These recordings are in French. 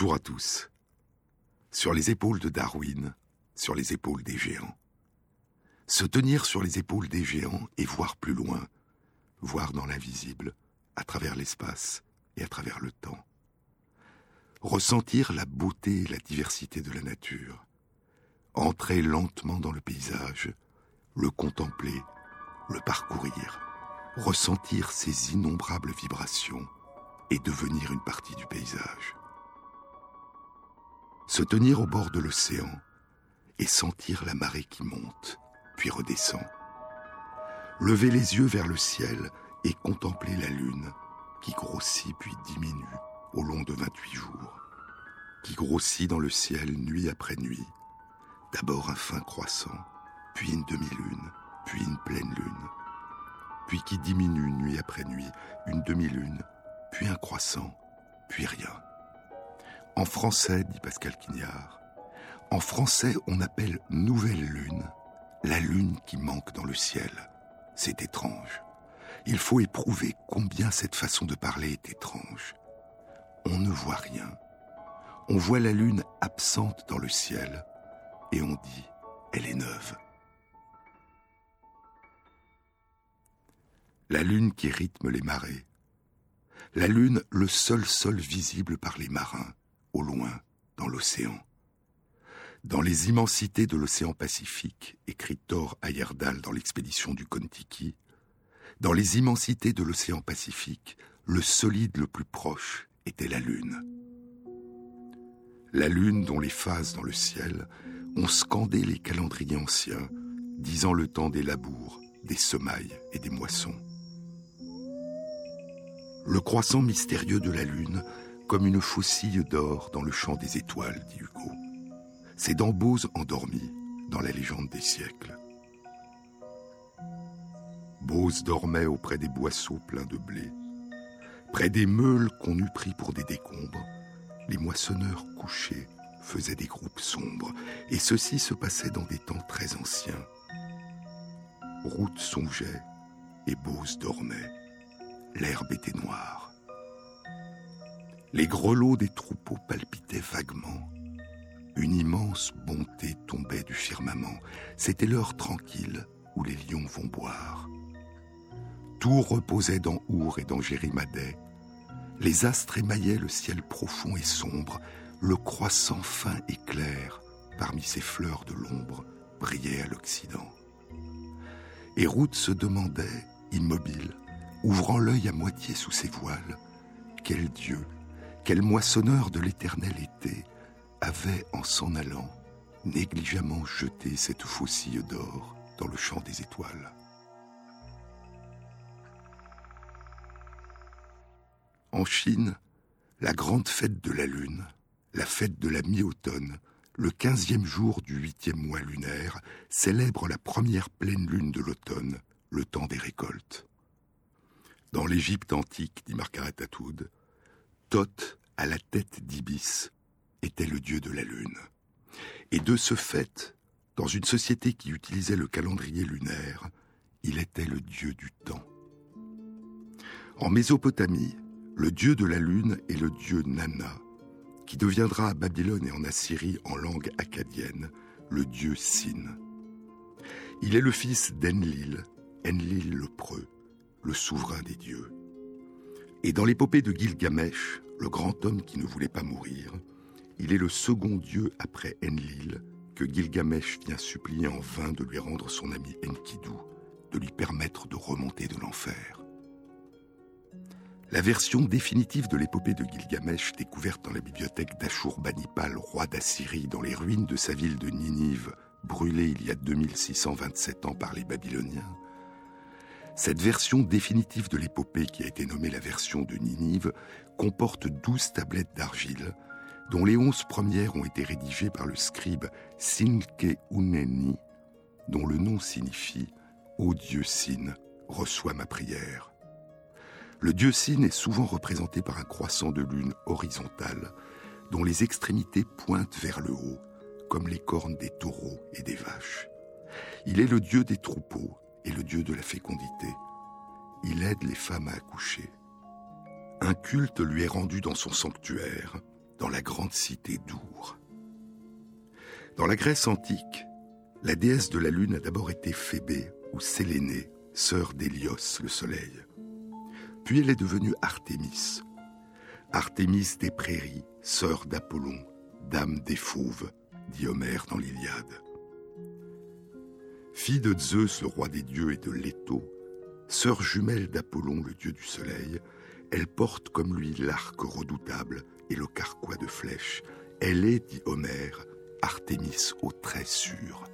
Bonjour à tous. Sur les épaules de Darwin, sur les épaules des géants. Se tenir sur les épaules des géants et voir plus loin, voir dans l'invisible, à travers l'espace et à travers le temps. Ressentir la beauté et la diversité de la nature. Entrer lentement dans le paysage, le contempler, le parcourir, ressentir ses innombrables vibrations et devenir une partie du paysage. Se tenir au bord de l'océan et sentir la marée qui monte, puis redescend. Lever les yeux vers le ciel et contempler la lune qui grossit puis diminue au long de 28 jours, qui grossit dans le ciel nuit après nuit, d'abord un fin croissant, puis une demi-lune, puis une pleine lune, puis qui diminue nuit après nuit, une demi-lune, puis un croissant, puis rien. En français, dit Pascal Quignard, en français on appelle nouvelle lune la lune qui manque dans le ciel. C'est étrange. Il faut éprouver combien cette façon de parler est étrange. On ne voit rien. On voit la lune absente dans le ciel et on dit elle est neuve. La lune qui rythme les marées. La lune, le seul sol visible par les marins, au loin, dans l'océan. Dans les immensités de l'océan Pacifique, écrit Thor Heyerdahl dans l'expédition du Kon-Tiki, dans les immensités de l'océan Pacifique, le solide le plus proche était la Lune. La Lune dont les phases dans le ciel ont scandé les calendriers anciens, disant le temps des labours, des semailles et des moissons. Le croissant mystérieux de la Lune, comme une faucille d'or dans le champ des étoiles, dit Hugo. C'est dans Bose endormi, dans la légende des siècles. Bose dormait auprès des boisseaux pleins de blé. Près des meules qu'on eût pris pour des décombres, les moissonneurs couchés faisaient des groupes sombres, et ceci se passait dans des temps très anciens. Route songeait et Bose dormait. L'herbe était noire. Les grelots des troupeaux palpitaient vaguement. Une immense bonté tombait du firmament. C'était l'heure tranquille où les lions vont boire. Tout reposait dans Our et dans Jérimadais. Les astres émaillaient le ciel profond et sombre. Le croissant fin et clair, parmi ces fleurs de l'ombre, brillait à l'Occident. Et Ruth se demandait, immobile, ouvrant l'œil à moitié sous ses voiles, quel Dieu, quel moissonneur de l'éternel été avait, en s'en allant, négligemment jeté cette faucille d'or dans le champ des étoiles. En Chine, la grande fête de la Lune, la fête de la mi-automne, le quinzième jour du huitième mois lunaire, célèbre la première pleine lune de l'automne, le temps des récoltes. Dans l'Égypte antique, dit Margaret Atwood, Thoth, à la tête d'Ibis, était le dieu de la lune. Et de ce fait, dans une société qui utilisait le calendrier lunaire, il était le dieu du temps. En Mésopotamie, le dieu de la lune est le dieu Nana, qui deviendra à Babylone et en Assyrie en langue acadienne le dieu Sin. Il est le fils d'Enlil, Enlil le preux, le souverain des dieux. Et dans l'épopée de Gilgamesh, le grand homme qui ne voulait pas mourir, il est le second dieu après Enlil que Gilgamesh vient supplier en vain de lui rendre son ami Enkidu, de lui permettre de remonter de l'enfer. La version définitive de l'épopée de Gilgamesh, découverte dans la bibliothèque d'Ashurbanipal, roi d'Assyrie, dans les ruines de sa ville de Ninive, brûlée il y a 2627 ans par les Babyloniens, cette version définitive de l'épopée, qui a été nommée la version de Ninive, comporte douze tablettes d'argile, dont les onze premières ont été rédigées par le scribe Sinke Uneni, dont le nom signifie Ô Dieu Sin, reçois ma prière. Le dieu Sin est souvent représenté par un croissant de lune horizontal, dont les extrémités pointent vers le haut, comme les cornes des taureaux et des vaches. Il est le dieu des troupeaux et le dieu de la fécondité. Il aide les femmes à accoucher. Un culte lui est rendu dans son sanctuaire, dans la grande cité d'Our. Dans la Grèce antique, la déesse de la lune a d'abord été Phébé ou Sélénée, sœur d'Hélios, le soleil. Puis elle est devenue Artémis. Artémis des prairies, sœur d'Apollon, dame des fauves, dit Homère dans l'Iliade. Fille de Zeus, le roi des dieux, et de Leto, sœur jumelle d'Apollon, le dieu du soleil, elle porte comme lui l'arc redoutable et le carquois de flèches. Elle est, dit Homère, Artémis au trait sûr.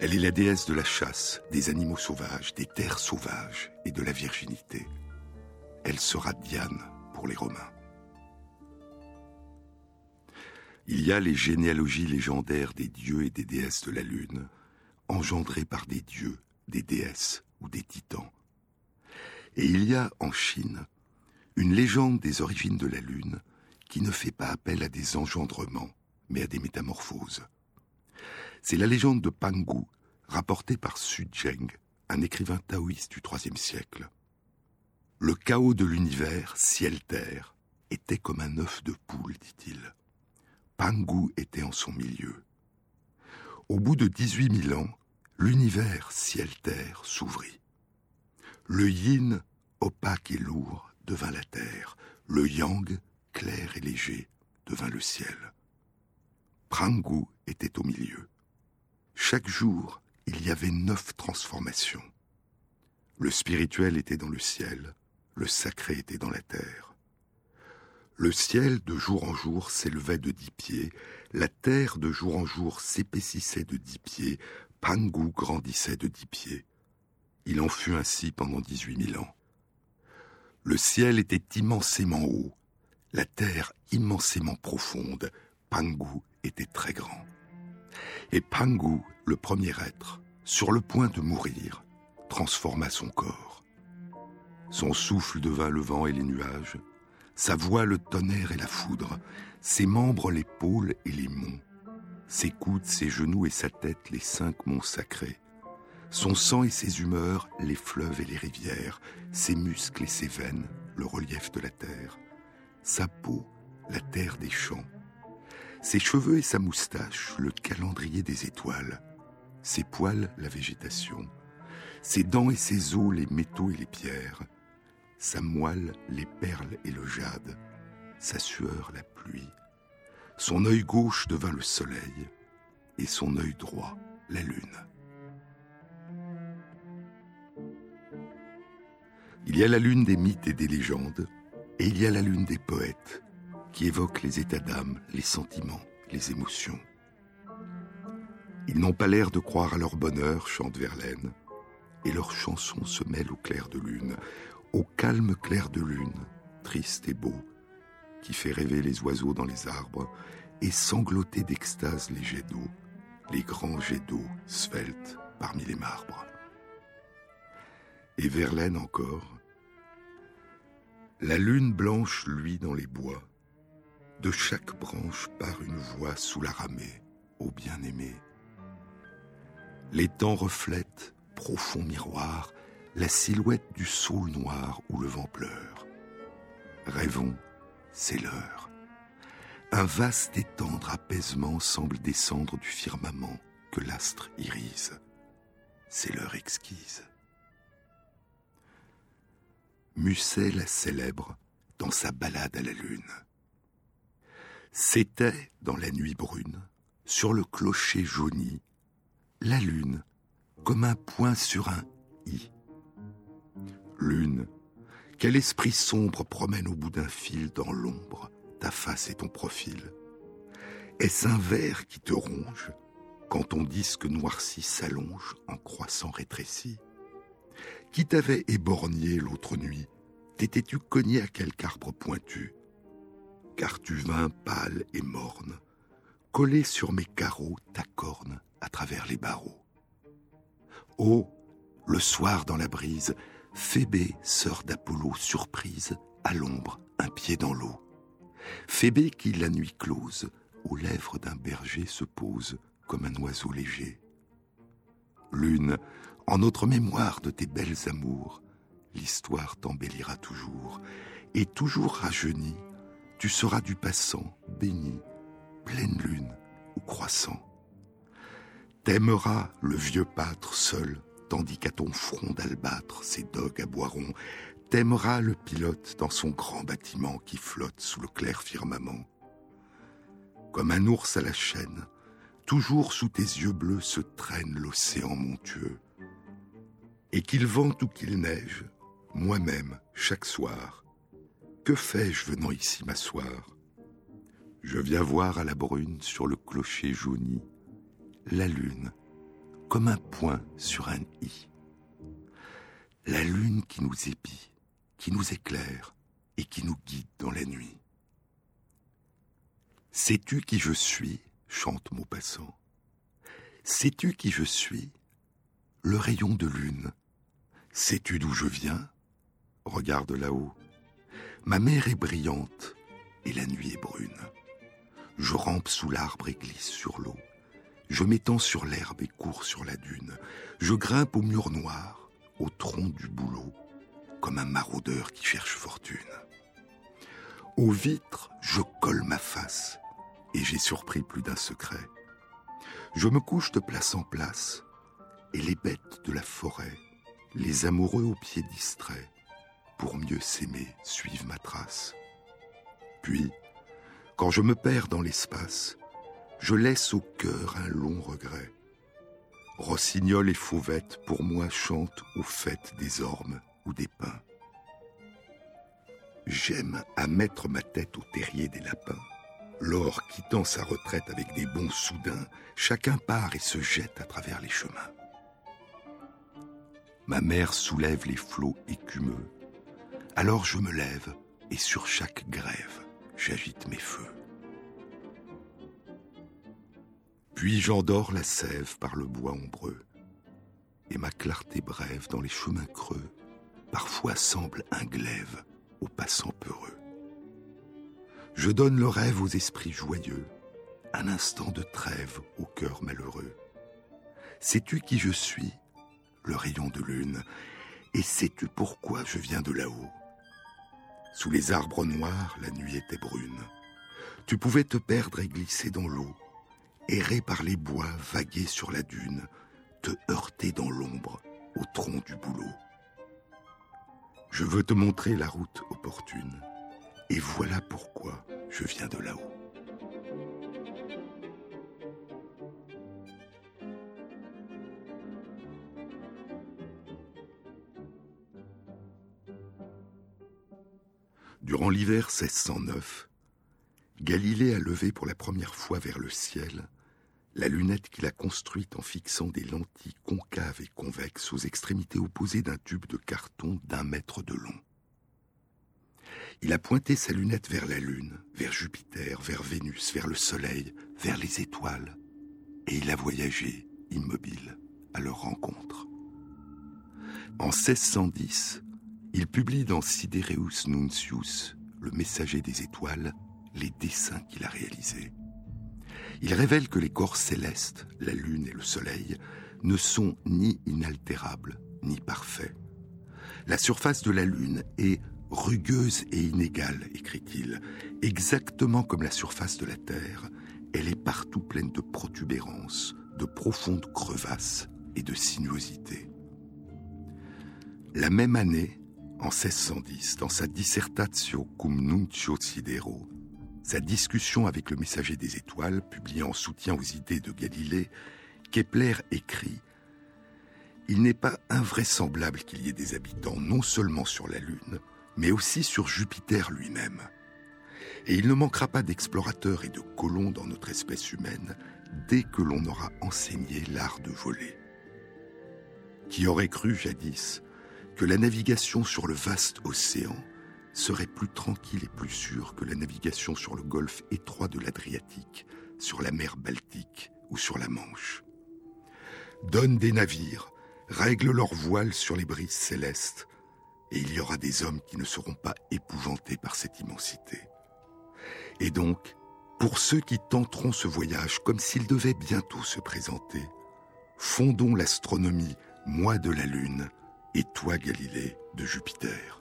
Elle est la déesse de la chasse, des animaux sauvages, des terres sauvages et de la virginité. Elle sera Diane pour les Romains. Il y a les généalogies légendaires des dieux et des déesses de la Lune, engendrées par des dieux, des déesses ou des titans. Et il y a en Chine une légende des origines de la Lune qui ne fait pas appel à des engendrements, mais à des métamorphoses. C'est la légende de Pangu, rapportée par Su Zheng, un écrivain taoïste du IIIe siècle. Le chaos de l'univers, ciel-terre, était comme un œuf de poule, dit-il. Pangu était en son milieu. Au bout de 18 000 ans, l'univers, ciel-terre, s'ouvrit. Le yin, opaque et lourd, devint la terre. Le yang, clair et léger, devint le ciel. Prangu était au milieu. Chaque jour, il y avait neuf transformations. Le spirituel était dans le ciel, le sacré était dans la terre. Le ciel, de jour en jour, s'élevait de dix pieds, la terre, de jour en jour, s'épaississait de dix pieds, Pangu grandissait de dix pieds. Il en fut ainsi pendant dix-huit mille ans. Le ciel était immensément haut, la terre immensément profonde, Pangu était très grand. Et Pangu, le premier être, sur le point de mourir, transforma son corps. Son souffle devint le vent et les nuages, sa voix le tonnerre et la foudre, ses membres pôles et les monts, ses coudes, ses genoux et sa tête les cinq monts sacrés, son sang et ses humeurs les fleuves et les rivières, ses muscles et ses veines le relief de la terre. Sa peau, la terre des champs, ses cheveux et sa moustache, le calendrier des étoiles, ses poils, la végétation, ses dents et ses os, les métaux et les pierres, sa moelle, les perles et le jade, sa sueur, la pluie. Son œil gauche devint le soleil et son œil droit, la lune. Il y a la lune des mythes et des légendes, et il y a la lune des poètes, qui évoque les états d'âme, les sentiments, les émotions. Ils n'ont pas l'air de croire à leur bonheur, chante Verlaine, et leurs chansons se mêlent au clair de lune, au calme clair de lune, triste et beau, qui fait rêver les oiseaux dans les arbres et sangloter d'extase les jets d'eau, les grands jets d'eau sveltes parmi les marbres. Et Verlaine encore, la lune blanche luit dans les bois. De chaque branche part une voix sous la ramée, ô bien-aimé. Les temps reflètent, profond miroir, la silhouette du saule noir où le vent pleure. Rêvons, c'est l'heure. Un vaste et tendre apaisement semble descendre du firmament que l'astre irise. C'est l'heure exquise. Musset la célèbre dans sa ballade à la lune. C'était, dans la nuit brune, sur le clocher jauni, la lune, comme un point sur un i. Lune, quel esprit sombre promène au bout d'un fil dans l'ombre ta face et ton profil. Est-ce un verre qui te ronge quand ton disque noirci s'allonge en croissant rétréci? Qui t'avait éborgné l'autre nuit? T'étais-tu cogné à quelque arbre pointu? Car tu vins pâle et morne, coller sur mes carreaux ta corne à travers les barreaux. Oh, le soir dans la brise, Phébé, sœur d'Apollo, surprise, à l'ombre, un pied dans l'eau. Phébé qui, la nuit close, aux lèvres d'un berger se pose comme un oiseau léger. Lune, en notre mémoire de tes belles amours, l'histoire t'embellira toujours, et toujours rajeuni, tu seras du passant, béni, pleine lune ou croissant. T'aimeras le vieux pâtre seul, tandis qu'à ton front d'albâtre ses dogues aboieront. T'aimeras le pilote dans son grand bâtiment qui flotte sous le clair firmament. Comme un ours à la chaîne, toujours sous tes yeux bleus se traîne l'océan montueux. Et qu'il vente ou qu'il neige, moi-même, chaque soir, que fais-je venant ici m'asseoir? Je viens voir à la brune sur le clocher jauni la lune comme un point sur un i. La lune qui nous épie, qui nous éclaire et qui nous guide dans la nuit. Sais-tu qui je suis? chante Maupassant. Sais-tu qui je suis? Le rayon de lune. Sais-tu d'où je viens? Regarde là-haut. Ma mer est brillante et la nuit est brune. Je rampe sous l'arbre et glisse sur l'eau. Je m'étends sur l'herbe et cours sur la dune. Je grimpe au mur noir, au tronc du bouleau, comme un maraudeur qui cherche fortune. Aux vitres, je colle ma face, et j'ai surpris plus d'un secret. Je me couche de place en place, et les bêtes de la forêt, les amoureux aux pieds distraits, pour mieux s'aimer, suivent ma trace. Puis, quand je me perds dans l'espace, je laisse au cœur un long regret. Rossignol et fauvette pour moi chantent aux fêtes des ormes ou des pins. J'aime à mettre ma tête au terrier des lapins. L'or quittant sa retraite avec des bons soudains, chacun part et se jette à travers les chemins. Ma mère soulève les flots écumeux. Alors je me lève et sur chaque grève, j'agite mes feux. Puis j'endors la sève par le bois ombreux, et ma clarté brève dans les chemins creux parfois semble un glaive aux passants peureux. Je donne le rêve aux esprits joyeux, un instant de trêve au cœur malheureux. Sais-tu qui je suis, le rayon de lune, et sais-tu pourquoi je viens de là-haut? Sous les arbres noirs, la nuit était brune. Tu pouvais te perdre et glisser dans l'eau errer par les bois, vaguer sur la dune, te heurter dans l'ombre au tronc du bouleau. Je veux te montrer la route opportune, et voilà pourquoi je viens de là-haut. Durant l'hiver 1609, Galilée a levé pour la première fois vers le ciel la lunette qu'il a construite en fixant des lentilles concaves et convexes aux extrémités opposées d'un tube de carton d'un mètre de long. Il a pointé sa lunette vers la Lune, vers Jupiter, vers Vénus, vers le Soleil, vers les étoiles, et il a voyagé, immobile, à leur rencontre. En 1610, il publie dans Sidereus Nuncius, le messager des étoiles, les dessins qu'il a réalisés. Il révèle que les corps célestes, la Lune et le Soleil, ne sont ni inaltérables ni parfaits. La surface de la Lune est rugueuse et inégale, écrit-il, exactement comme la surface de la Terre, elle est partout pleine de protubérances, de profondes crevasses et de sinuosités. La même année, en 1610, dans sa Dissertatio cum nuncio sidero, sa discussion avec le messager des étoiles, publiée en soutien aux idées de Galilée, Kepler écrit Il n'est pas invraisemblable qu'il y ait des habitants non seulement sur la Lune, mais aussi sur Jupiter lui-même. Et il ne manquera pas d'explorateurs et de colons dans notre espèce humaine dès que l'on aura enseigné l'art de voler. Qui aurait cru jadis que la navigation sur le vaste océan serait plus tranquille et plus sûre que la navigation sur le golfe étroit de l'Adriatique, sur la mer Baltique ou sur la Manche. Donne des navires, règle leurs voiles sur les brises célestes, et il y aura des hommes qui ne seront pas épouvantés par cette immensité. Et donc, pour ceux qui tenteront ce voyage comme s'il devait bientôt se présenter, fondons l'astronomie, moi de la Lune, et toi Galilée de Jupiter.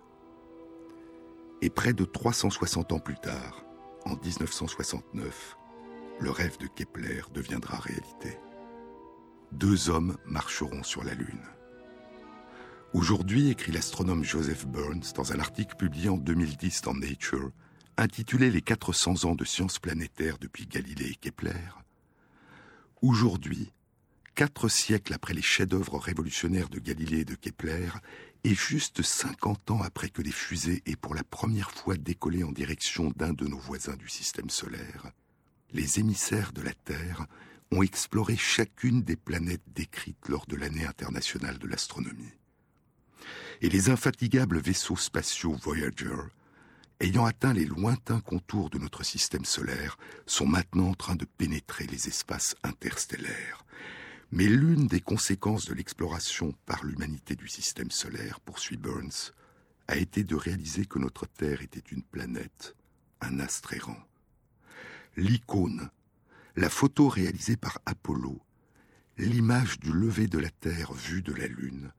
Et près de 360 ans plus tard, en 1969, le rêve de Kepler deviendra réalité. Deux hommes marcheront sur la Lune. Aujourd'hui, écrit l'astronome Joseph Burns dans un article publié en 2010 dans Nature, intitulé Les 400 ans de sciences planétaires depuis Galilée et Kepler, Aujourd'hui, quatre siècles après les chefs-d'œuvre révolutionnaires de Galilée et de Kepler, et juste 50 ans après que les fusées aient pour la première fois décollé en direction d'un de nos voisins du système solaire, les émissaires de la Terre ont exploré chacune des planètes décrites lors de l'année internationale de l'astronomie. Et les infatigables vaisseaux spatiaux Voyager, ayant atteint les lointains contours de notre système solaire, sont maintenant en train de pénétrer les espaces interstellaires. Mais l'une des conséquences de l'exploration par l'humanité du système solaire, poursuit Burns, a été de réaliser que notre Terre était une planète, un astre errant. L'icône, la photo réalisée par Apollo, l'image du lever de la Terre vue de la Lune,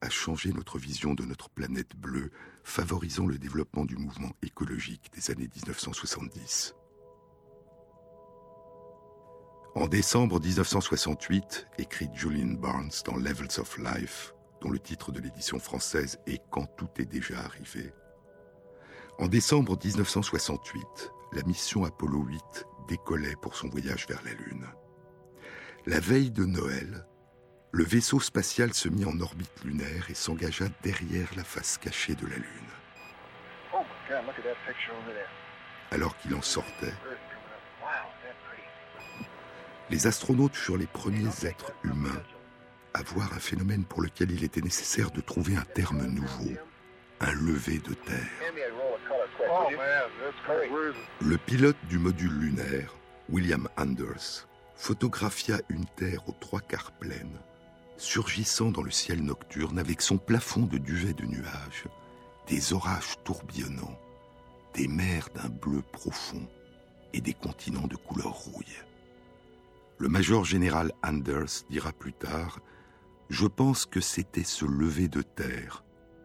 a changé notre vision de notre planète bleue, favorisant le développement du mouvement écologique des années 1970. En décembre 1968, écrit Julian Barnes dans Levels of Life, dont le titre de l'édition française est Quand tout est déjà arrivé. En décembre 1968, la mission Apollo 8 décollait pour son voyage vers la Lune. La veille de Noël, le vaisseau spatial se mit en orbite lunaire et s'engagea derrière la face cachée de la Lune. Oh Alors qu'il en sortait, les astronautes furent les premiers êtres humains à voir un phénomène pour lequel il était nécessaire de trouver un terme nouveau, un lever de terre. Le pilote du module lunaire, William Anders, photographia une Terre aux trois quarts pleine surgissant dans le ciel nocturne avec son plafond de duvet de nuages, des orages tourbillonnants, des mers d'un bleu profond et des continents de couleur rouille. Le major général Anders dira plus tard Je pense que c'était ce lever de terre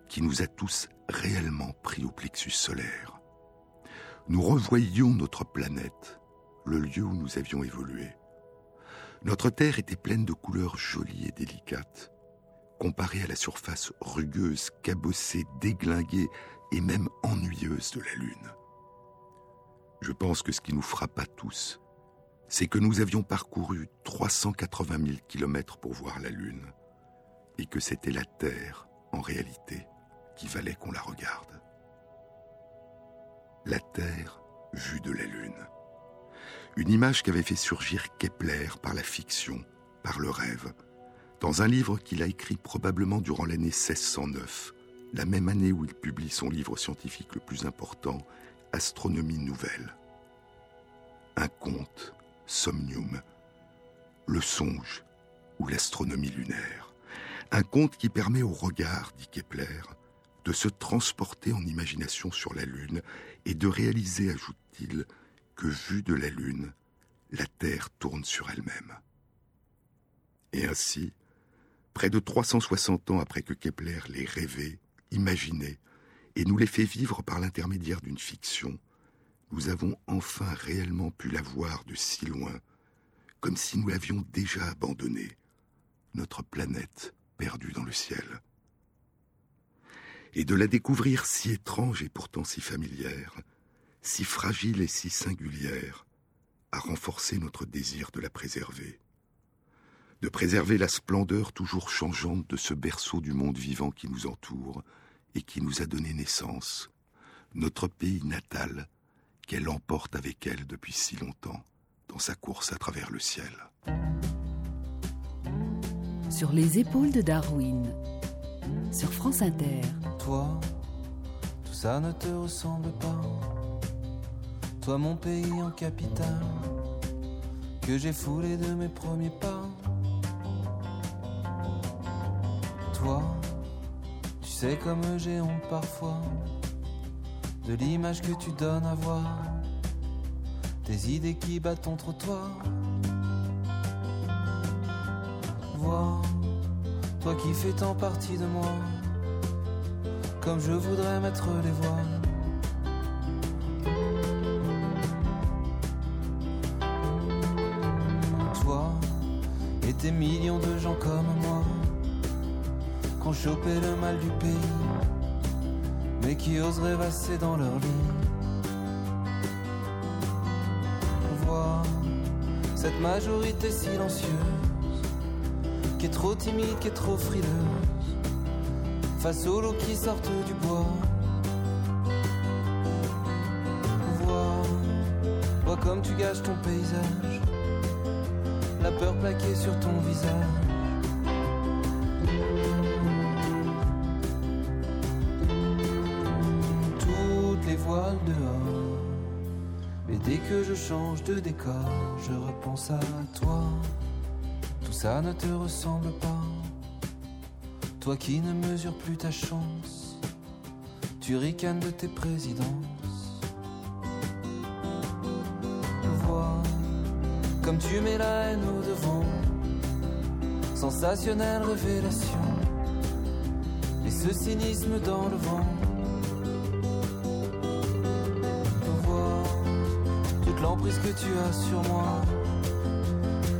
qui nous a tous réellement pris au plexus solaire. Nous revoyions notre planète, le lieu où nous avions évolué. Notre terre était pleine de couleurs jolies et délicates, comparée à la surface rugueuse, cabossée, déglinguée et même ennuyeuse de la Lune. Je pense que ce qui nous frappa tous, c'est que nous avions parcouru 380 000 kilomètres pour voir la Lune, et que c'était la Terre, en réalité, qui valait qu'on la regarde. La Terre vue de la Lune une image qu'avait fait surgir Kepler par la fiction, par le rêve, dans un livre qu'il a écrit probablement durant l'année 1609, la même année où il publie son livre scientifique le plus important, Astronomie nouvelle. Un conte, Somnium, le songe ou l'astronomie lunaire. Un conte qui permet au regard, dit Kepler, de se transporter en imagination sur la Lune et de réaliser, ajoute-t-il, que vue de la Lune, la Terre tourne sur elle-même. Et ainsi, près de 360 ans après que Kepler l'ait rêvé, imaginé, et nous l'ait fait vivre par l'intermédiaire d'une fiction, nous avons enfin réellement pu la voir de si loin, comme si nous l'avions déjà abandonnée, notre planète perdue dans le ciel. Et de la découvrir si étrange et pourtant si familière, si fragile et si singulière, a renforcé notre désir de la préserver, de préserver la splendeur toujours changeante de ce berceau du monde vivant qui nous entoure et qui nous a donné naissance, notre pays natal qu'elle emporte avec elle depuis si longtemps dans sa course à travers le ciel. Sur les épaules de Darwin, sur France Inter. Toi, tout ça ne te ressemble pas toi mon pays en capitale, que j'ai foulé de mes premiers pas. Toi, tu sais comme j'ai honte parfois de l'image que tu donnes à voir, des idées qui battent ton trottoir. Vois, toi qui fais tant partie de moi, comme je voudrais mettre les voiles. Toi et des millions de gens comme moi, qu'on chopé le mal du pays mais qui osent rêvasser dans leur lit. Voir cette majorité silencieuse qui est trop timide, qui est trop frileuse face aux loups qui sortent du bois. Vois, vois comme tu gâches ton paysage, la peur plaquée sur ton visage. Change de décor, je repense à toi. Tout ça ne te ressemble pas. Toi qui ne mesures plus ta chance, tu ricanes de tes présidences. Vois comme tu mets la haine au devant, sensationnelle révélation, et ce cynisme dans le vent. L'emprise que tu as sur moi,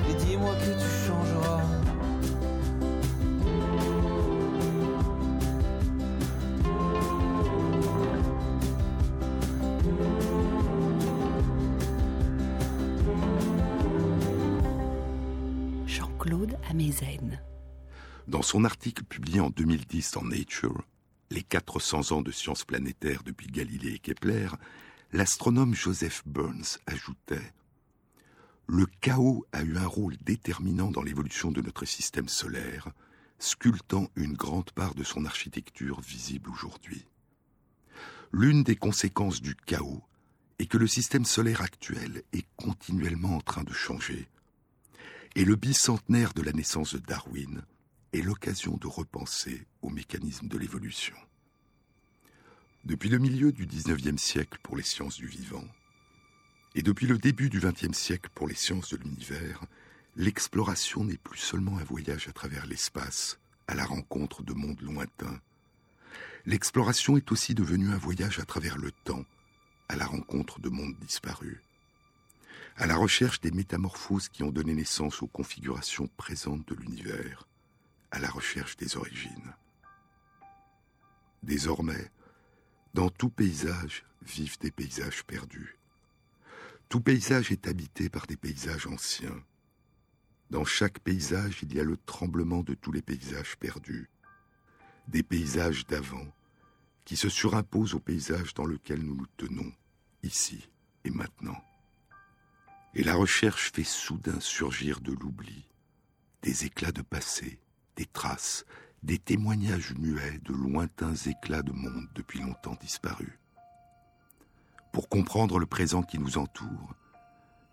et dis-moi que tu changeras. Jean-Claude Amezen. Dans son article publié en 2010 dans Nature, Les 400 ans de sciences planétaires depuis Galilée et Kepler, l'astronome Joseph Burns ajoutait Le chaos a eu un rôle déterminant dans l'évolution de notre système solaire, sculptant une grande part de son architecture visible aujourd'hui. L'une des conséquences du chaos est que le système solaire actuel est continuellement en train de changer. Et le bicentenaire de la naissance de Darwin est l'occasion de repenser au mécanisme de l'évolution. Depuis le milieu du XIXe siècle pour les sciences du vivant, et depuis le début du XXe siècle pour les sciences de l'univers, l'exploration n'est plus seulement un voyage à travers l'espace, à la rencontre de mondes lointains. L'exploration est aussi devenue un voyage à travers le temps, à la rencontre de mondes disparus, à la recherche des métamorphoses qui ont donné naissance aux configurations présentes de l'univers, à la recherche des origines. Désormais, dans tout paysage vivent des paysages perdus. Tout paysage est habité par des paysages anciens. Dans chaque paysage, il y a le tremblement de tous les paysages perdus, des paysages d'avant qui se surimposent au paysage dans lequel nous nous tenons, ici et maintenant. Et la recherche fait soudain surgir de l'oubli des éclats de passé, des traces, des témoignages muets de lointains éclats de monde depuis longtemps disparus. Pour comprendre le présent qui nous entoure,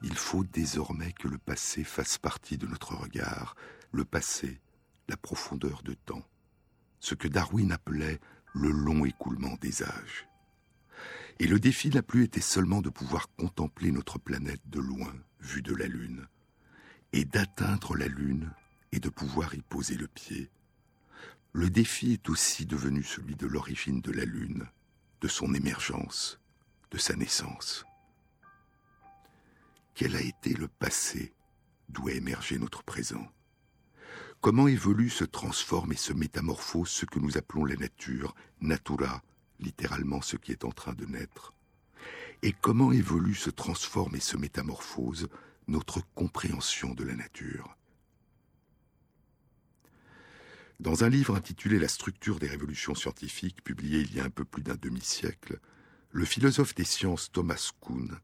il faut désormais que le passé fasse partie de notre regard, le passé, la profondeur de temps, ce que Darwin appelait le long écoulement des âges. Et le défi n'a plus été seulement de pouvoir contempler notre planète de loin, vue de la Lune, et d'atteindre la Lune et de pouvoir y poser le pied. Le défi est aussi devenu celui de l'origine de la Lune, de son émergence, de sa naissance. Quel a été le passé d'où a émergé notre présent? Comment évolue, se transforme et se métamorphose ce que nous appelons la nature, natura, littéralement ce qui est en train de naître? Et comment évolue, se transforme et se métamorphose notre compréhension de la nature? Dans un livre intitulé La structure des révolutions scientifiques, publié il y a un peu plus d'un demi-siècle, le philosophe des sciences Thomas Kuhn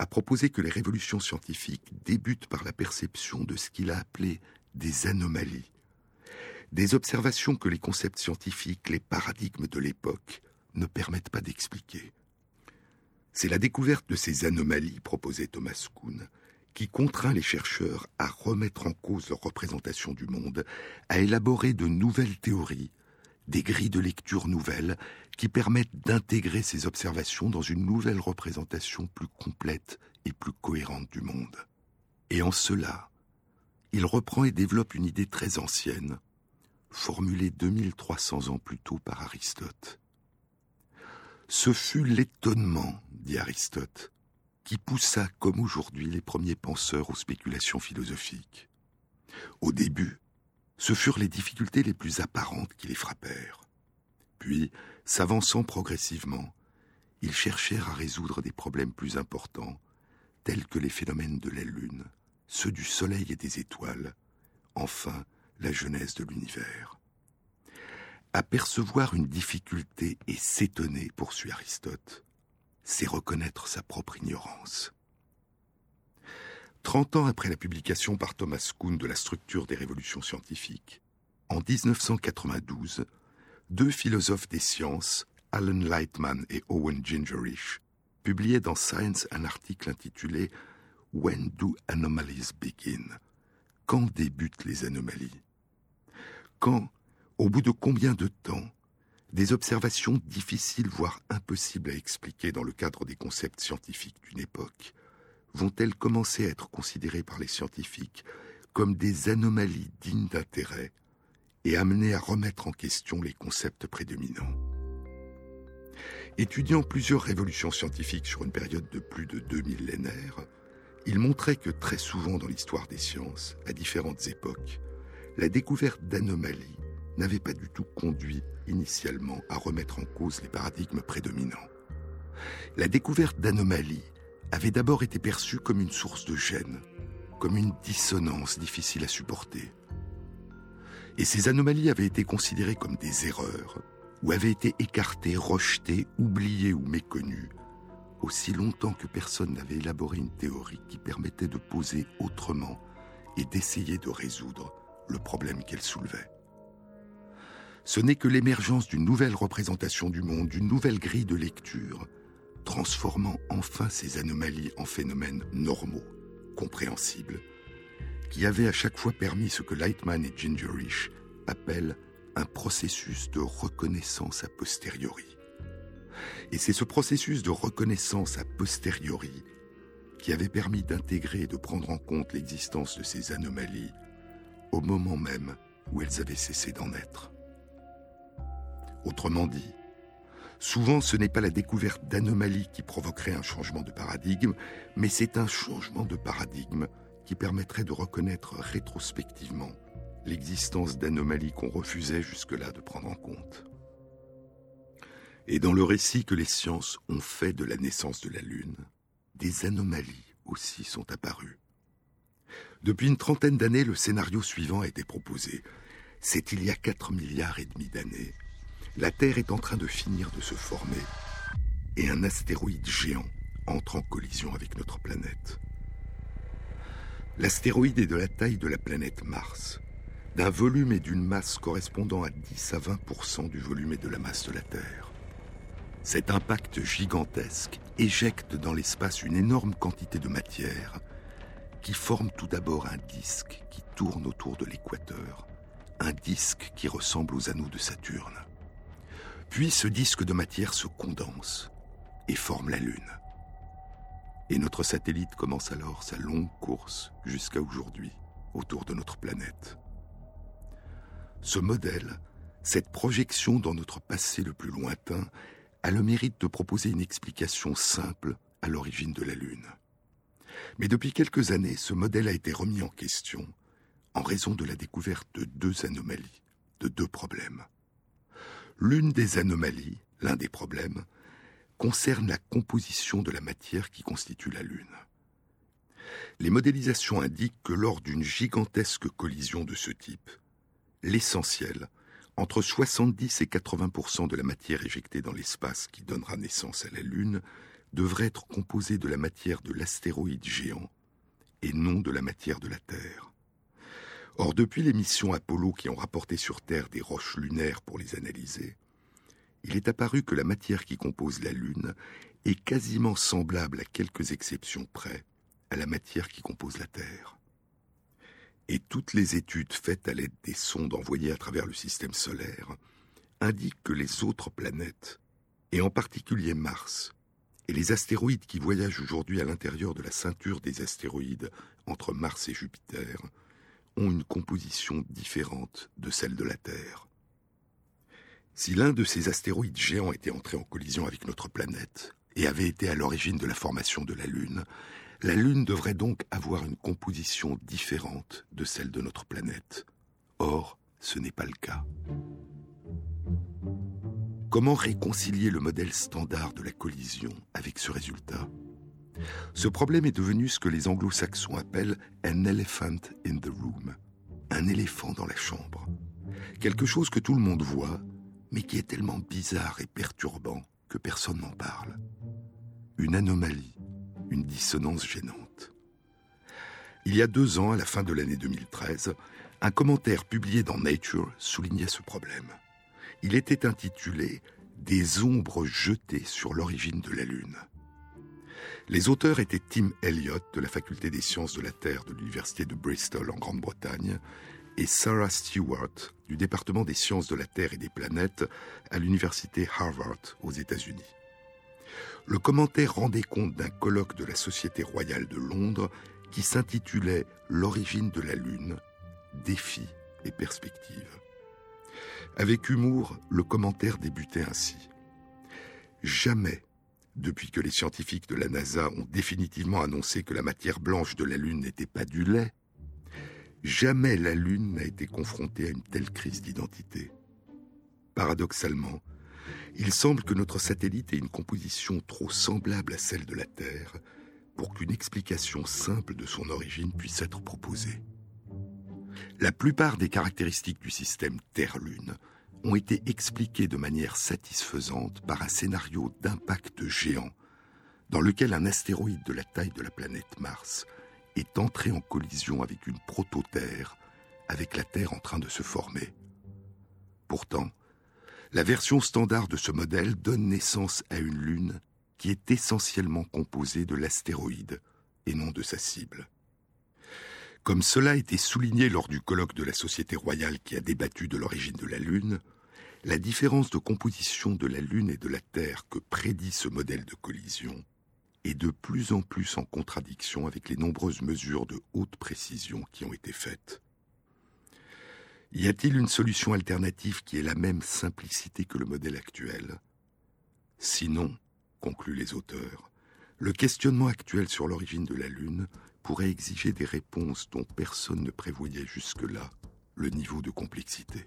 a proposé que les révolutions scientifiques débutent par la perception de ce qu'il a appelé des anomalies, des observations que les concepts scientifiques, les paradigmes de l'époque ne permettent pas d'expliquer. C'est la découverte de ces anomalies, proposait Thomas Kuhn, qui contraint les chercheurs à remettre en cause leur représentation du monde, à élaborer de nouvelles théories, des grilles de lecture nouvelles qui permettent d'intégrer ces observations dans une nouvelle représentation plus complète et plus cohérente du monde. Et en cela, il reprend et développe une idée très ancienne, formulée 2300 ans plus tôt par Aristote. Ce fut l'étonnement, dit Aristote, qui poussa, comme aujourd'hui, les premiers penseurs aux spéculations philosophiques. Au début, ce furent les difficultés les plus apparentes qui les frappèrent. Puis, s'avançant progressivement, ils cherchèrent à résoudre des problèmes plus importants, tels que les phénomènes de la Lune, ceux du Soleil et des étoiles, enfin la genèse de l'univers. Apercevoir une difficulté et s'étonner, poursuit Aristote, c'est reconnaître sa propre ignorance. Trente ans après la publication par Thomas Kuhn de la structure des révolutions scientifiques, en 1992, deux philosophes des sciences, Alan Lightman et Owen Gingerich, publiaient dans Science un article intitulé When do anomalies begin? Quand débutent les anomalies? Quand, au bout de combien de temps, des observations difficiles, voire impossibles à expliquer dans le cadre des concepts scientifiques d'une époque, vont-elles commencer à être considérées par les scientifiques comme des anomalies dignes d'intérêt et amener à remettre en question les concepts prédominants? Étudiant plusieurs révolutions scientifiques sur une période de plus de deux millénaires, il montrait que très souvent dans l'histoire des sciences, à différentes époques, la découverte d'anomalies n'avait pas du tout conduit initialement à remettre en cause les paradigmes prédominants. La découverte d'anomalies avait d'abord été perçue comme une source de gêne, comme une dissonance difficile à supporter, et ces anomalies avaient été considérées comme des erreurs, ou avaient été écartées, rejetées, oubliées ou méconnues, aussi longtemps que personne n'avait élaboré une théorie qui permettait de poser autrement et d'essayer de résoudre le problème qu'elle soulevait. Ce n'est que l'émergence d'une nouvelle représentation du monde, d'une nouvelle grille de lecture, transformant enfin ces anomalies en phénomènes normaux, compréhensibles, qui avait à chaque fois permis ce que Lightman et Gingerich appellent un processus de reconnaissance a posteriori. Et c'est ce processus de reconnaissance a posteriori qui avait permis d'intégrer et de prendre en compte l'existence de ces anomalies au moment même où elles avaient cessé d'en être. Autrement dit, souvent ce n'est pas la découverte d'anomalies qui provoquerait un changement de paradigme, mais c'est un changement de paradigme qui permettrait de reconnaître rétrospectivement l'existence d'anomalies qu'on refusait jusque-là de prendre en compte. Et dans le récit que les sciences ont fait de la naissance de la Lune, des anomalies aussi sont apparues. Depuis une trentaine d'années, le scénario suivant a été proposé. C'est il y a 4 milliards et demi d'années. La Terre est en train de finir de se former et un astéroïde géant entre en collision avec notre planète. L'astéroïde est de la taille de la planète Mars, d'un volume et d'une masse correspondant à 10 à 20% du volume et de la masse de la Terre. Cet impact gigantesque éjecte dans l'espace une énorme quantité de matière qui forme tout d'abord un disque qui tourne autour de l'équateur, un disque qui ressemble aux anneaux de Saturne. Puis ce disque de matière se condense et forme la Lune. Et notre satellite commence alors sa longue course jusqu'à aujourd'hui autour de notre planète. Ce modèle, cette projection dans notre passé le plus lointain, a le mérite de proposer une explication simple à l'origine de la Lune. Mais depuis quelques années, ce modèle a été remis en question en raison de la découverte de deux anomalies, de deux problèmes. L'une des anomalies, l'un des problèmes, concerne la composition de la matière qui constitue la Lune. Les modélisations indiquent que lors d'une gigantesque collision de ce type, l'essentiel, entre 70 et 80% de la matière éjectée dans l'espace qui donnera naissance à la Lune, devrait être composé de la matière de l'astéroïde géant et non de la matière de la Terre. Or, depuis les missions Apollo qui ont rapporté sur Terre des roches lunaires pour les analyser, il est apparu que la matière qui compose la Lune est quasiment semblable à quelques exceptions près à la matière qui compose la Terre. Et toutes les études faites à l'aide des sondes envoyées à travers le système solaire indiquent que les autres planètes, et en particulier Mars, et les astéroïdes qui voyagent aujourd'hui à l'intérieur de la ceinture des astéroïdes entre Mars et Jupiter, ont une composition différente de celle de la Terre. Si l'un de ces astéroïdes géants était entré en collision avec notre planète et avait été à l'origine de la formation de la Lune, La Lune devrait donc avoir une composition différente de celle de notre planète. Or, ce n'est pas le cas. Comment réconcilier le modèle standard de la collision avec ce résultat? Ce problème est devenu ce que les anglo-saxons appellent an elephant in the room, un éléphant dans la chambre. Quelque chose que tout le monde voit, mais qui est tellement bizarre et perturbant que personne n'en parle. Une anomalie, une dissonance gênante. Il y a deux ans, à la fin de l'année 2013, un commentaire publié dans Nature soulignait ce problème. Il était intitulé Des ombres jetées sur l'origine de la Lune. Les auteurs étaient Tim Elliott de la faculté des sciences de la Terre de l'université de Bristol en Grande-Bretagne et Sarah Stewart du département des sciences de la Terre et des planètes à l'université Harvard aux États-Unis. Le commentaire rendait compte d'un colloque de la Société royale de Londres qui s'intitulait L'origine de la Lune, défis et perspectives. Avec humour, le commentaire débutait ainsi. Jamais, depuis que les scientifiques de la NASA ont définitivement annoncé que la matière blanche de la Lune n'était pas du lait, jamais la Lune n'a été confrontée à une telle crise d'identité. Paradoxalement, il semble que notre satellite ait une composition trop semblable à celle de la Terre pour qu'une explication simple de son origine puisse être proposée. La plupart des caractéristiques du système Terre-Lune ont été expliquées de manière satisfaisante par un scénario d'impact géant dans lequel un astéroïde de la taille de la planète Mars est entré en collision avec une proto-Terre, avec la Terre en train de se former. Pourtant, la version standard de ce modèle donne naissance à une Lune qui est essentiellement composée de l'astéroïde et non de sa cible. Comme cela a été souligné lors du colloque de la Société royale qui a débattu de l'origine de la Lune, la différence de composition de la Lune et de la Terre que prédit ce modèle de collision est de plus en plus en contradiction avec les nombreuses mesures de haute précision qui ont été faites. Y a-t-il une solution alternative qui ait la même simplicité que le modèle actuel? Sinon, concluent les auteurs, le questionnement actuel sur l'origine de la Lune pourrait exiger des réponses dont personne ne prévoyait jusque-là le niveau de complexité.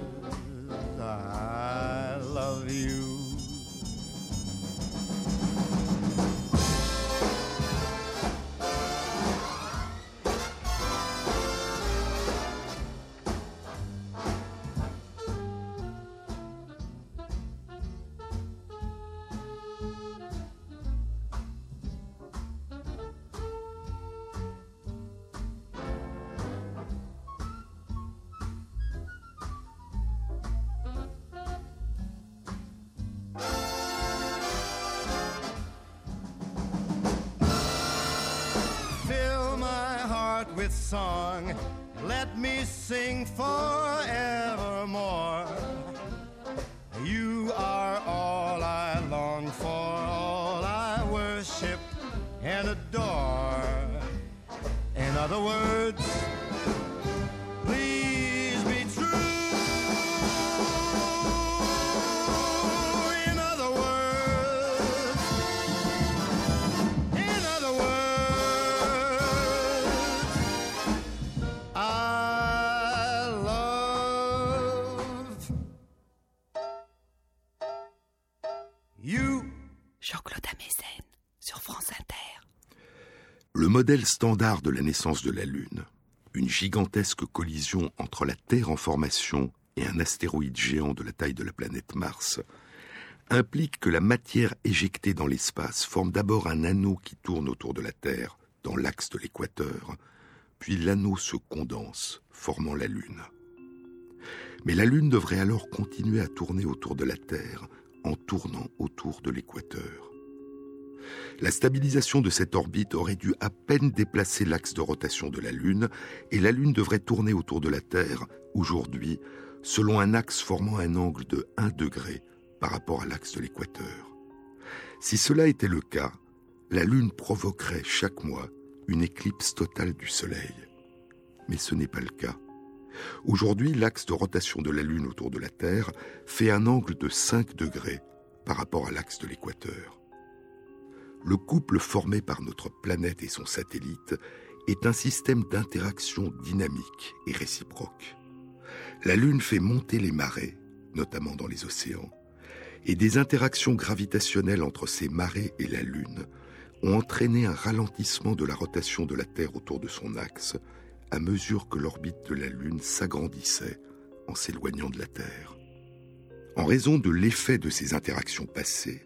worship and adore. In other words, modèle standard de la naissance de la Lune, une gigantesque collision entre la Terre en formation et un astéroïde géant de la taille de la planète Mars, implique que la matière éjectée dans l'espace forme d'abord un anneau qui tourne autour de la Terre, dans l'axe de l'équateur, puis l'anneau se condense, formant la Lune. Mais la Lune devrait alors continuer à tourner autour de la Terre en tournant autour de l'équateur. La stabilisation de cette orbite aurait dû à peine déplacer l'axe de rotation de la Lune, et la Lune devrait tourner autour de la Terre, aujourd'hui, selon un axe formant un angle de 1 degré par rapport à l'axe de l'équateur. Si cela était le cas, la Lune provoquerait chaque mois une éclipse totale du Soleil. Mais ce n'est pas le cas. Aujourd'hui, l'axe de rotation de la Lune autour de la Terre fait un angle de 5 degrés par rapport à l'axe de l'équateur. Le couple formé par notre planète et son satellite est un système d'interaction dynamique et réciproque. La Lune fait monter les marées, notamment dans les océans, et des interactions gravitationnelles entre ces marées et la Lune ont entraîné un ralentissement de la rotation de la Terre autour de son axe à mesure que l'orbite de la Lune s'agrandissait en s'éloignant de la Terre. En raison de l'effet de ces interactions passées,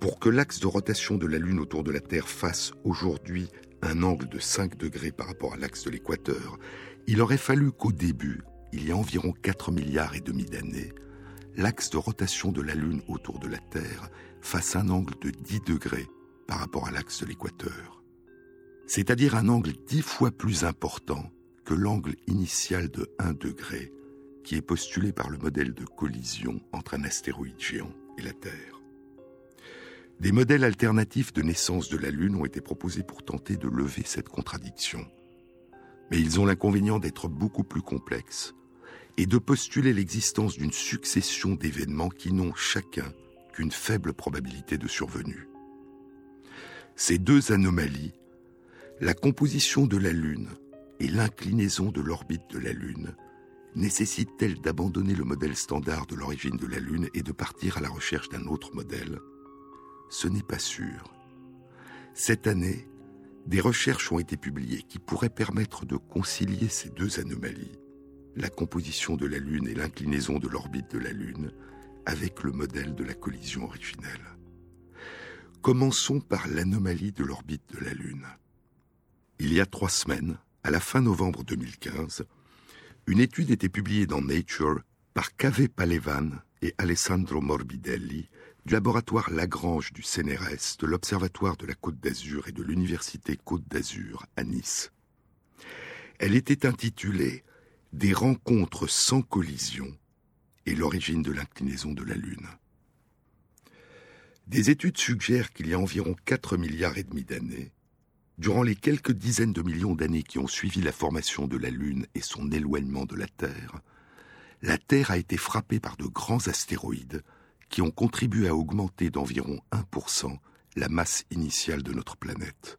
pour que l'axe de rotation de la Lune autour de la Terre fasse aujourd'hui un angle de 5 degrés par rapport à l'axe de l'équateur, il aurait fallu qu'au début, il y a environ 4 milliards et demi d'années, l'axe de rotation de la Lune autour de la Terre fasse un angle de 10 degrés par rapport à l'axe de l'équateur. C'est-à-dire un angle dix fois plus important que l'angle initial de 1 degré qui est postulé par le modèle de collision entre un astéroïde géant et la Terre. Des modèles alternatifs de naissance de la Lune ont été proposés pour tenter de lever cette contradiction. Mais ils ont l'inconvénient d'être beaucoup plus complexes et de postuler l'existence d'une succession d'événements qui n'ont chacun qu'une faible probabilité de survenue. Ces deux anomalies, la composition de la Lune et l'inclinaison de l'orbite de la Lune, nécessitent-elles d'abandonner le modèle standard de l'origine de la Lune et de partir à la recherche d'un autre modèle? Ce n'est pas sûr. Cette année, des recherches ont été publiées qui pourraient permettre de concilier ces deux anomalies la composition de la Lune et l'inclinaison de l'orbite de la Lune avec le modèle de la collision originelle. Commençons par l'anomalie de l'orbite de la Lune. Il y a trois semaines, à la fin novembre 2015, une étude était publiée dans Nature par Kave Palevan et Alessandro Morbidelli du laboratoire Lagrange du CNRS, de l'Observatoire de la Côte d'Azur et de l'Université Côte d'Azur à Nice. Elle était intitulée des rencontres sans collision et l'origine de l'inclinaison de la Lune. Des études suggèrent qu'il y a environ 4 milliards et demi d'années, durant les quelques dizaines de millions d'années qui ont suivi la formation de la Lune et son éloignement de la Terre, la Terre a été frappée par de grands astéroïdes qui ont contribué à augmenter d'environ 1% la masse initiale de notre planète.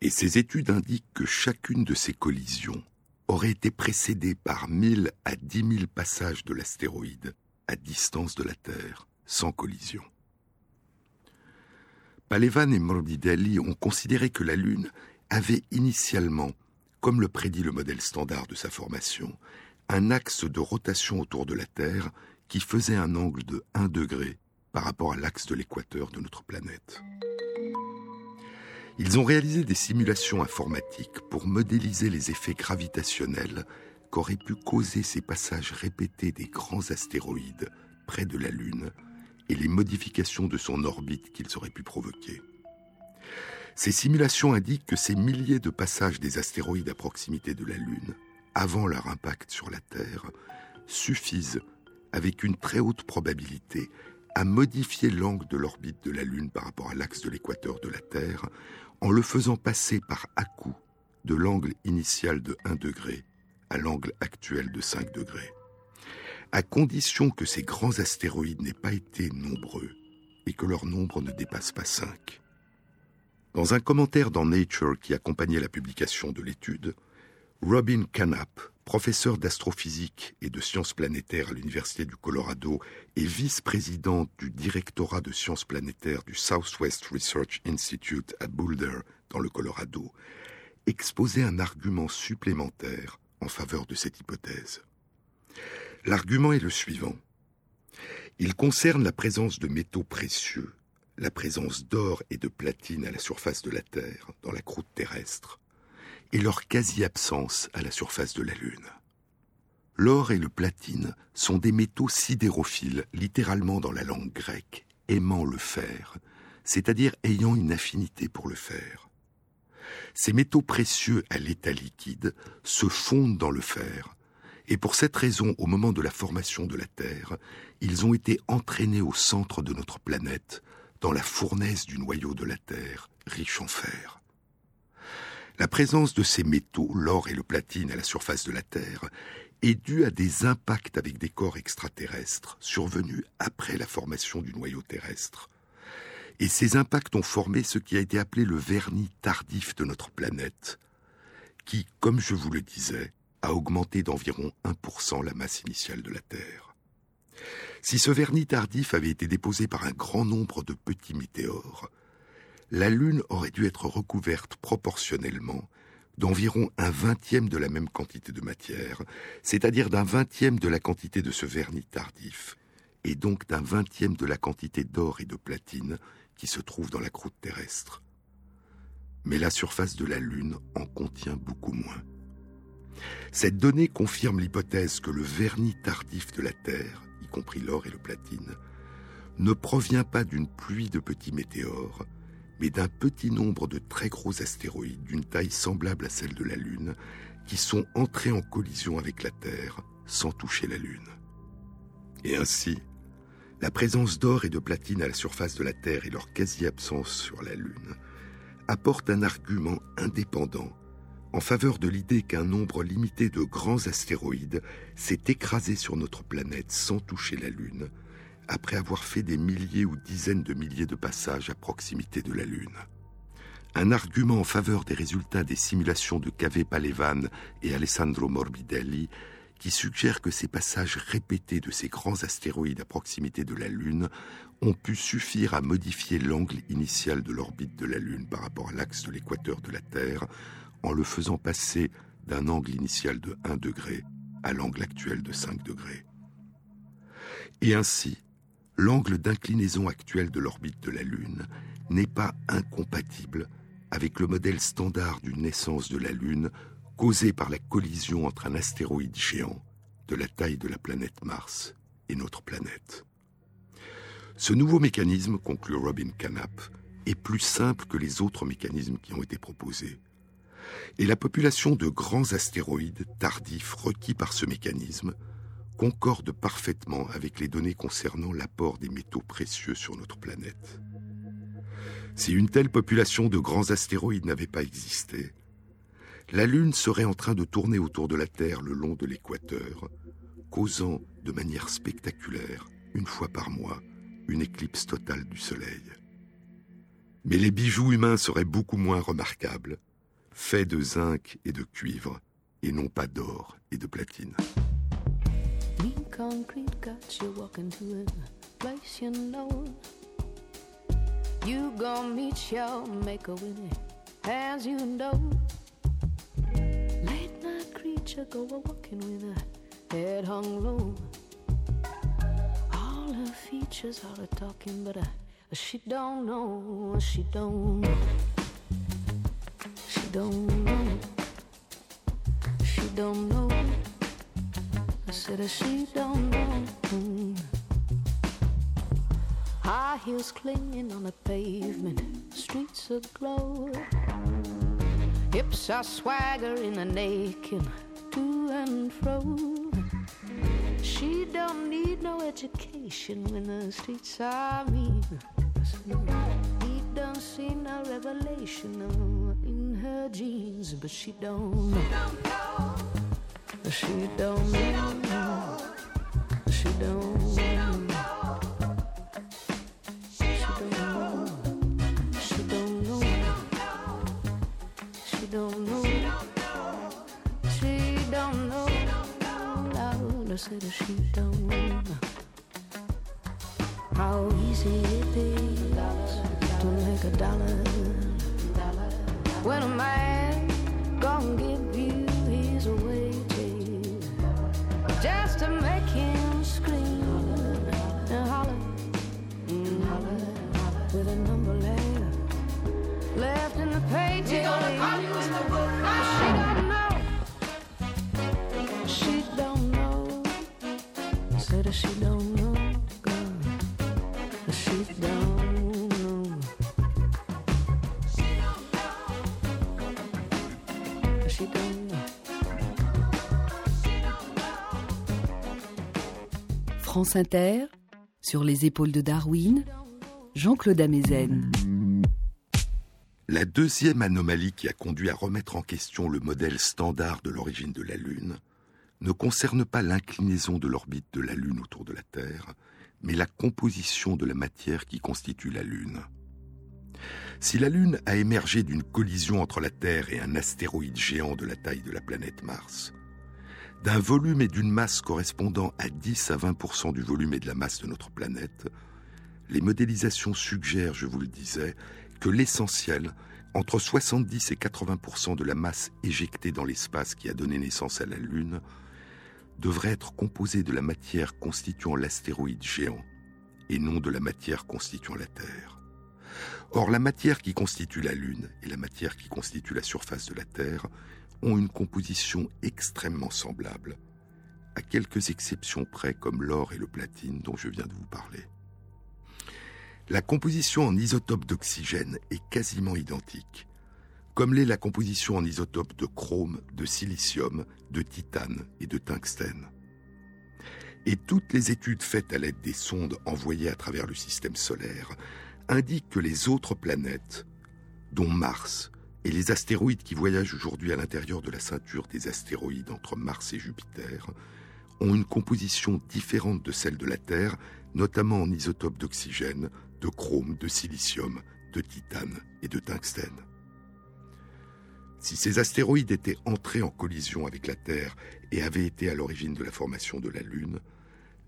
Et ces études indiquent que chacune de ces collisions aurait été précédé par 1000 à 10 000 passages de l'astéroïde à distance de la Terre, sans collision. Palevan et Morbidelli ont considéré que la Lune avait initialement, comme le prédit le modèle standard de sa formation, un axe de rotation autour de la Terre qui faisait un angle de 1 degré par rapport à l'axe de l'équateur de notre planète. Ils ont réalisé des simulations informatiques pour modéliser les effets gravitationnels qu'auraient pu causer ces passages répétés des grands astéroïdes près de la Lune et les modifications de son orbite qu'ils auraient pu provoquer. Ces simulations indiquent que ces milliers de passages des astéroïdes à proximité de la Lune, avant leur impact sur la Terre, suffisent, avec une très haute probabilité, à modifier l'angle de l'orbite de la Lune par rapport à l'axe de l'équateur de la Terre en le faisant passer par à-coup de l'angle initial de 1 degré à l'angle actuel de 5 degrés, à condition que ces grands astéroïdes n'aient pas été nombreux et que leur nombre ne dépasse pas 5. Dans un commentaire dans Nature qui accompagnait la publication de l'étude, Robin Canap, professeur d'astrophysique et de sciences planétaires à l'Université du Colorado et vice-présidente du directorat de sciences planétaires du Southwest Research Institute à Boulder, dans le Colorado, exposait un argument supplémentaire en faveur de cette hypothèse. L'argument est le suivant. Il concerne la présence de métaux précieux, la présence d'or et de platine à la surface de la Terre, dans la croûte terrestre, et leur quasi-absence à la surface de la Lune. L'or et le platine sont des métaux sidérophiles, littéralement dans la langue grecque, aimant le fer, c'est-à-dire ayant une affinité pour le fer. Ces métaux précieux à l'état liquide se fondent dans le fer, et pour cette raison, au moment de la formation de la Terre, ils ont été entraînés au centre de notre planète, dans la fournaise du noyau de la Terre, riche en fer. La présence de ces métaux, l'or et le platine à la surface de la Terre, est due à des impacts avec des corps extraterrestres survenus après la formation du noyau terrestre. Et ces impacts ont formé ce qui a été appelé le vernis tardif de notre planète, qui, comme je vous le disais, a augmenté d'environ 1% la masse initiale de la Terre. Si ce vernis tardif avait été déposé par un grand nombre de petits météores, la Lune aurait dû être recouverte proportionnellement d'environ un vingtième de la même quantité de matière, c'est-à-dire d'un vingtième de la quantité de ce vernis tardif, et donc d'un vingtième de la quantité d'or et de platine qui se trouve dans la croûte terrestre. Mais la surface de la Lune en contient beaucoup moins. Cette donnée confirme l'hypothèse que le vernis tardif de la Terre, y compris l'or et le platine, ne provient pas d'une pluie de petits météores, mais d'un petit nombre de très gros astéroïdes d'une taille semblable à celle de la Lune, qui sont entrés en collision avec la Terre sans toucher la Lune. Et ainsi, la présence d'or et de platine à la surface de la Terre et leur quasi-absence sur la Lune apportent un argument indépendant en faveur de l'idée qu'un nombre limité de grands astéroïdes s'est écrasé sur notre planète sans toucher la Lune, après avoir fait des milliers ou dizaines de milliers de passages à proximité de la Lune. Un argument en faveur des résultats des simulations de Cave Palevan et Alessandro Morbidelli qui suggère que ces passages répétés de ces grands astéroïdes à proximité de la Lune ont pu suffire à modifier l'angle initial de l'orbite de la Lune par rapport à l'axe de l'équateur de la Terre en le faisant passer d'un angle initial de 1 degré à l'angle actuel de 5 degrés. Et ainsi, l'angle d'inclinaison actuel de l'orbite de la Lune n'est pas incompatible avec le modèle standard d'une naissance de la Lune causée par la collision entre un astéroïde géant de la taille de la planète Mars et notre planète. Ce nouveau mécanisme, conclut Robin Canap, est plus simple que les autres mécanismes qui ont été proposés. Et la population de grands astéroïdes tardifs requis par ce mécanisme concorde parfaitement avec les données concernant l'apport des métaux précieux sur notre planète. Si une telle population de grands astéroïdes n'avait pas existé, la Lune serait en train de tourner autour de la Terre le long de l'équateur, causant de manière spectaculaire, une fois par mois, une éclipse totale du Soleil. Mais les bijoux humains seraient beaucoup moins remarquables, faits de zinc et de cuivre, et non pas d'or et de platine. Concrete got you walking to a place you know. You gon' meet your maker with it, as you know. Late night creature go a walking with a head hung low. All her features are a talking, but uh, she don't know, she don't, she don't know, she don't know said she don't know. High heels clinging on the pavement, streets aglow. Hips are swaggering and naked to and fro. She don't need no education when the streets are mean. He don't see no revelation in her jeans, but she don't. She don't know. She don't know. She don't know. She don't know. She don't know. She don't know. Loud, I said she don't know. How easy it is to make a dollar when a man gonna give just a Sur les épaules de Darwin, Jean-Claude Amezen. La deuxième anomalie qui a conduit à remettre en question le modèle standard de l'origine de la Lune ne concerne pas l'inclinaison de l'orbite de la Lune autour de la Terre, mais la composition de la matière qui constitue la Lune. Si la Lune a émergé d'une collision entre la Terre et un astéroïde géant de la taille de la planète Mars, d'un volume et d'une masse correspondant à 10 à 20% du volume et de la masse de notre planète, les modélisations suggèrent, je vous le disais, que l'essentiel, entre 70 et 80% de la masse éjectée dans l'espace qui a donné naissance à la Lune, devrait être composé de la matière constituant l'astéroïde géant et non de la matière constituant la Terre. Or, la matière qui constitue la Lune et la matière qui constitue la surface de la Terre ont une composition extrêmement semblable, à quelques exceptions près comme l'or et le platine dont je viens de vous parler. La composition en isotope d'oxygène est quasiment identique, comme l'est la composition en isotope de chrome, de silicium, de titane et de tungstène. Et toutes les études faites à l'aide des sondes envoyées à travers le système solaire indiquent que les autres planètes, dont Mars, et les astéroïdes qui voyagent aujourd'hui à l'intérieur de la ceinture des astéroïdes entre Mars et Jupiter ont une composition différente de celle de la Terre, notamment en isotopes d'oxygène, de chrome, de silicium, de titane et de tungstène. Si ces astéroïdes étaient entrés en collision avec la Terre et avaient été à l'origine de la formation de la Lune,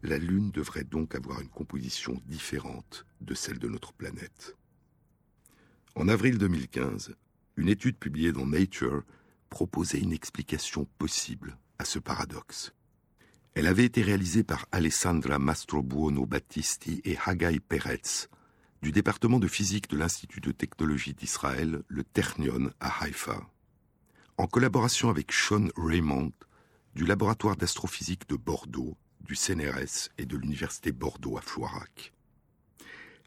la Lune devrait donc avoir une composition différente de celle de notre planète. En avril 2015, une étude publiée dans Nature proposait une explication possible à ce paradoxe. Elle avait été réalisée par Alessandra Mastrobuono Battisti et Hagai Peretz du département de physique de l'Institut de technologie d'Israël, le Ternion à Haïfa, en collaboration avec Sean Raymond du laboratoire d'astrophysique de Bordeaux, du CNRS et de l'Université Bordeaux à Floirac.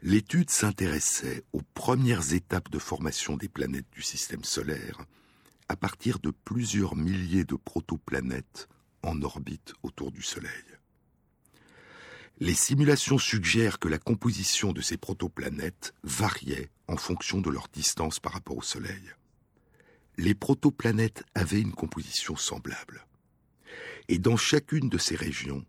L'étude s'intéressait aux premières étapes de formation des planètes du système solaire à partir de plusieurs milliers de protoplanètes en orbite autour du Soleil. Les simulations suggèrent que la composition de ces protoplanètes variait en fonction de leur distance par rapport au Soleil. Les protoplanètes avaient une composition semblable. Et dans chacune de ces régions,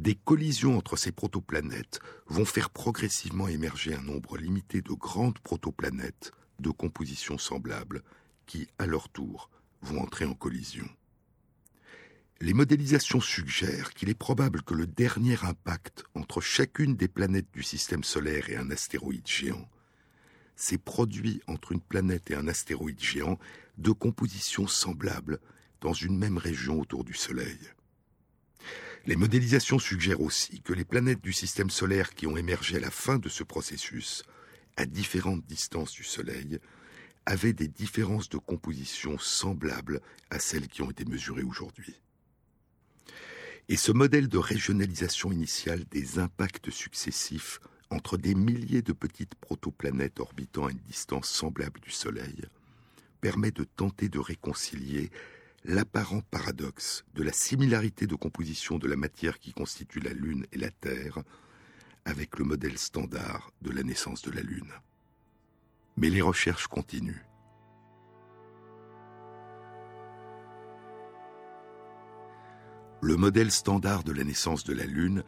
des collisions entre ces protoplanètes vont faire progressivement émerger un nombre limité de grandes protoplanètes de composition semblable qui, à leur tour, vont entrer en collision. Les modélisations suggèrent qu'il est probable que le dernier impact entre chacune des planètes du système solaire et un astéroïde géant s'est produit entre une planète et un astéroïde géant de composition semblable dans une même région autour du Soleil. Les modélisations suggèrent aussi que les planètes du système solaire qui ont émergé à la fin de ce processus, à différentes distances du Soleil, avaient des différences de composition semblables à celles qui ont été mesurées aujourd'hui. Et ce modèle de régionalisation initiale des impacts successifs entre des milliers de petites protoplanètes orbitant à une distance semblable du Soleil permet de tenter de réconcilier l'apparent paradoxe de la similarité de composition de la matière qui constitue la Lune et la Terre avec le modèle standard de la naissance de la Lune. Mais les recherches continuent. Le modèle standard de la naissance de la Lune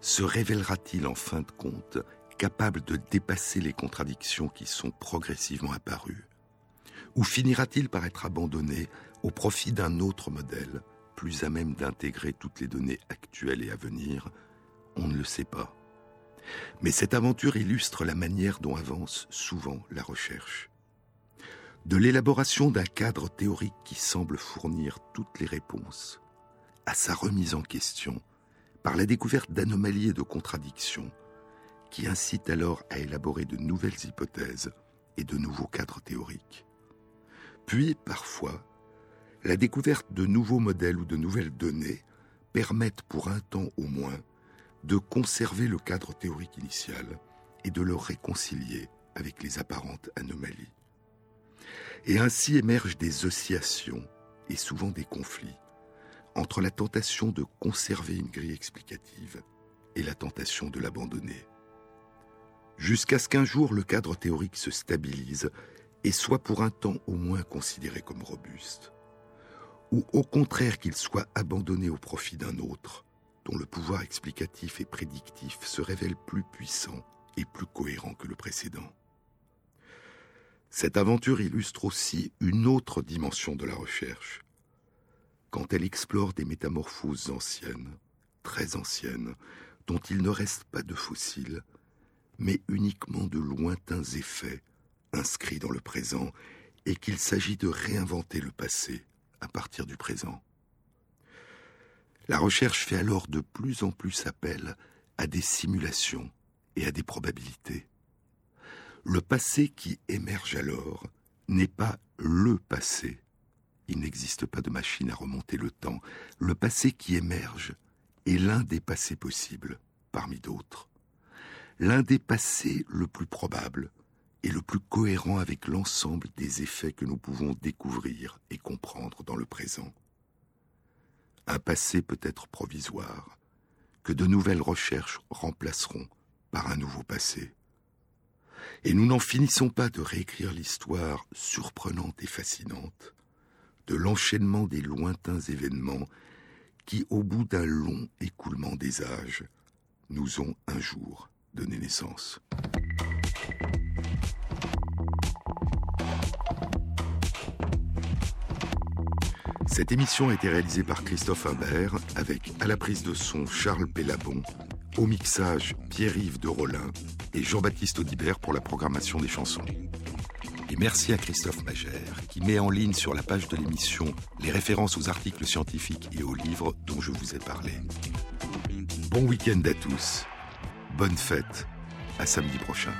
se révélera-t-il en fin de compte capable de dépasser les contradictions qui sont progressivement apparues? Ou finira-t-il par être abandonné au profit d'un autre modèle, plus à même d'intégrer toutes les données actuelles et à venir, on ne le sait pas. Mais cette aventure illustre la manière dont avance souvent la recherche. de l'élaboration d'un cadre théorique qui semble fournir toutes les réponses, à sa remise en question par la découverte d'anomalies et de contradictions, qui incitent alors à élaborer de nouvelles hypothèses et de nouveaux cadres théoriques. Puis, parfois, la découverte de nouveaux modèles ou de nouvelles données permettent pour un temps au moins de conserver le cadre théorique initial et de le réconcilier avec les apparentes anomalies. Et ainsi émergent des oscillations et souvent des conflits entre la tentation de conserver une grille explicative et la tentation de l'abandonner. Jusqu'à ce qu'un jour le cadre théorique se stabilise et soit pour un temps au moins considéré comme robuste, ou au contraire qu'il soit abandonné au profit d'un autre, dont le pouvoir explicatif et prédictif se révèle plus puissant et plus cohérent que le précédent. Cette aventure illustre aussi une autre dimension de la recherche, quand elle explore des métamorphoses anciennes, très anciennes, dont il ne reste pas de fossiles, mais uniquement de lointains effets inscrits dans le présent, et qu'il s'agit de réinventer le passé à partir du présent. La recherche fait alors de plus en plus appel à des simulations et à des probabilités. Le passé qui émerge alors n'est pas le passé. Il n'existe pas de machine à remonter le temps. Le passé qui émerge est l'un des passés possibles, parmi d'autres. L'un des passés le plus probable et le plus cohérent avec l'ensemble des effets que nous pouvons découvrir et comprendre dans le présent. Un passé peut être provisoire, que de nouvelles recherches remplaceront par un nouveau passé. Et nous n'en finissons pas de réécrire l'histoire surprenante et fascinante de l'enchaînement des lointains événements qui, au bout d'un long écoulement des âges, nous ont un jour donné naissance. Cette émission a été réalisée par Christophe Imbert avec à la prise de son Charles Pellabon, au mixage Pierre-Yves de Rollin et Jean-Baptiste Audibert pour la programmation des chansons. Et merci à Christophe Magère qui met en ligne sur la page de l'émission les références aux articles scientifiques et aux livres dont je vous ai parlé. Bon week-end à tous, bonne fête, à samedi prochain.